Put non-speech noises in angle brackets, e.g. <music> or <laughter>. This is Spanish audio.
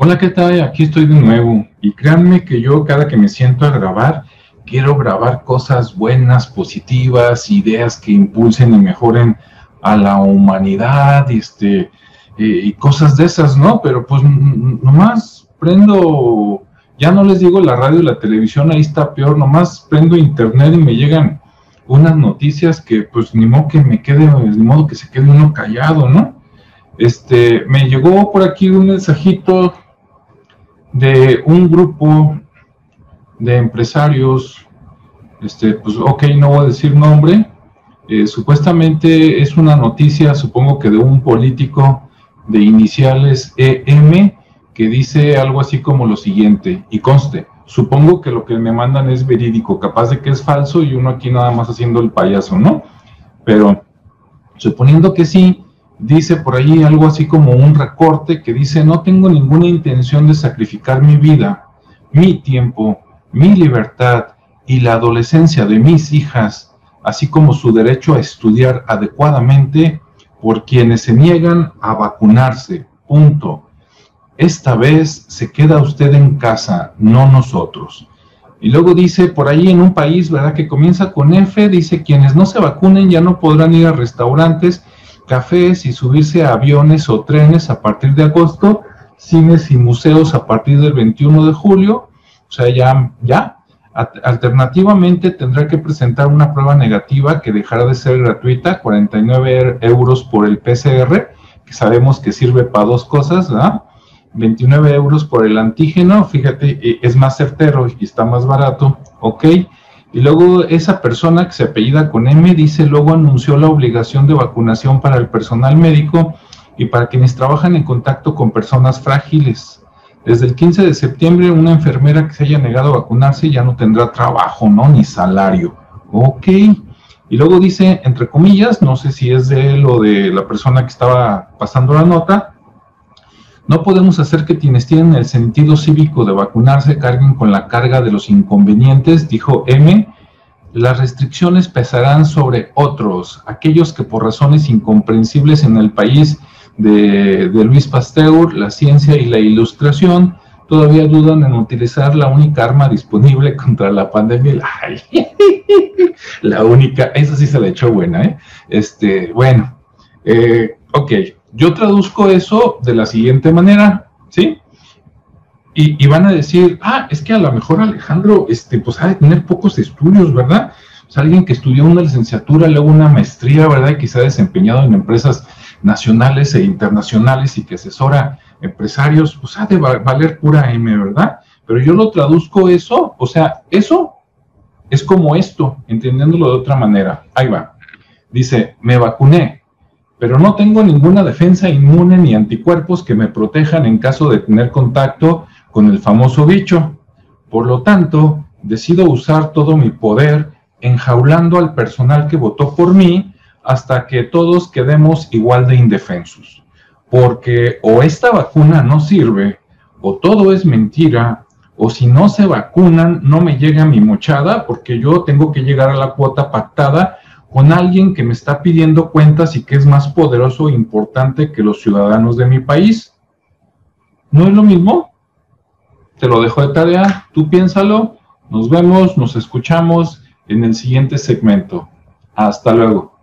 Hola, ¿qué tal? Aquí estoy de nuevo. Y créanme que yo cada que me siento a grabar, quiero grabar cosas buenas, positivas, ideas que impulsen y mejoren a la humanidad, este, eh, y cosas de esas, ¿no? Pero pues nomás prendo, ya no les digo la radio y la televisión, ahí está peor, nomás prendo internet y me llegan unas noticias que pues ni modo que me quede, ni modo que se quede uno callado, ¿no? Este, me llegó por aquí un mensajito de un grupo de empresarios, este, pues ok, no voy a decir nombre, eh, supuestamente es una noticia, supongo que de un político de iniciales EM, que dice algo así como lo siguiente, y conste, supongo que lo que me mandan es verídico, capaz de que es falso y uno aquí nada más haciendo el payaso, ¿no? Pero suponiendo que sí, dice por ahí algo así como un recorte que dice, no tengo ninguna intención de sacrificar mi vida, mi tiempo, mi libertad y la adolescencia de mis hijas, así como su derecho a estudiar adecuadamente por quienes se niegan a vacunarse. Punto. Esta vez se queda usted en casa, no nosotros. Y luego dice, por ahí en un país, ¿verdad? Que comienza con F, dice, quienes no se vacunen ya no podrán ir a restaurantes cafés y subirse a aviones o trenes a partir de agosto, cines y museos a partir del 21 de julio, o sea, ya, ya. Alternativamente tendrá que presentar una prueba negativa que dejará de ser gratuita, 49 euros por el PCR, que sabemos que sirve para dos cosas, ¿verdad? 29 euros por el antígeno, fíjate, e, es más certero y está más barato, ok. Y luego esa persona que se apellida con M dice, luego anunció la obligación de vacunación para el personal médico y para quienes trabajan en contacto con personas frágiles. Desde el 15 de septiembre, una enfermera que se haya negado a vacunarse ya no tendrá trabajo, ¿no? Ni salario. Ok. Y luego dice, entre comillas, no sé si es de él o de la persona que estaba pasando la nota, no podemos hacer que quienes tienen el sentido cívico de vacunarse carguen con la carga de los inconvenientes, dijo M. Las restricciones pesarán sobre otros, aquellos que por razones incomprensibles en el país de, Luis Pasteur, la ciencia y la ilustración, todavía dudan en utilizar la única arma disponible contra la pandemia. <laughs> la única, esa sí se la echó buena, ¿eh? Este, bueno, eh, ok, yo traduzco eso de la siguiente manera, ¿sí? Y, van a decir, ah, es que a lo mejor Alejandro, este, pues ha de tener pocos estudios, ¿verdad? O sea, alguien que estudió una licenciatura, luego una maestría, ¿verdad? Y que se ha desempeñado en empresas nacionales e internacionales y que asesora empresarios, pues ha de valer pura M, ¿verdad? Pero yo lo traduzco eso, o sea, eso es como esto, entendiéndolo de otra manera. Ahí va. Dice, me vacuné, pero no tengo ninguna defensa inmune ni anticuerpos que me protejan en caso de tener contacto con el famoso bicho. Por lo tanto, decido usar todo mi poder enjaulando al personal que votó por mí hasta que todos quedemos igual de indefensos. Porque o esta vacuna no sirve, o todo es mentira, o si no se vacunan, no me llega mi mochada porque yo tengo que llegar a la cuota pactada con alguien que me está pidiendo cuentas y que es más poderoso e importante que los ciudadanos de mi país. ¿No es lo mismo? Te lo dejo de tarea, tú piénsalo, nos vemos, nos escuchamos en el siguiente segmento. Hasta luego.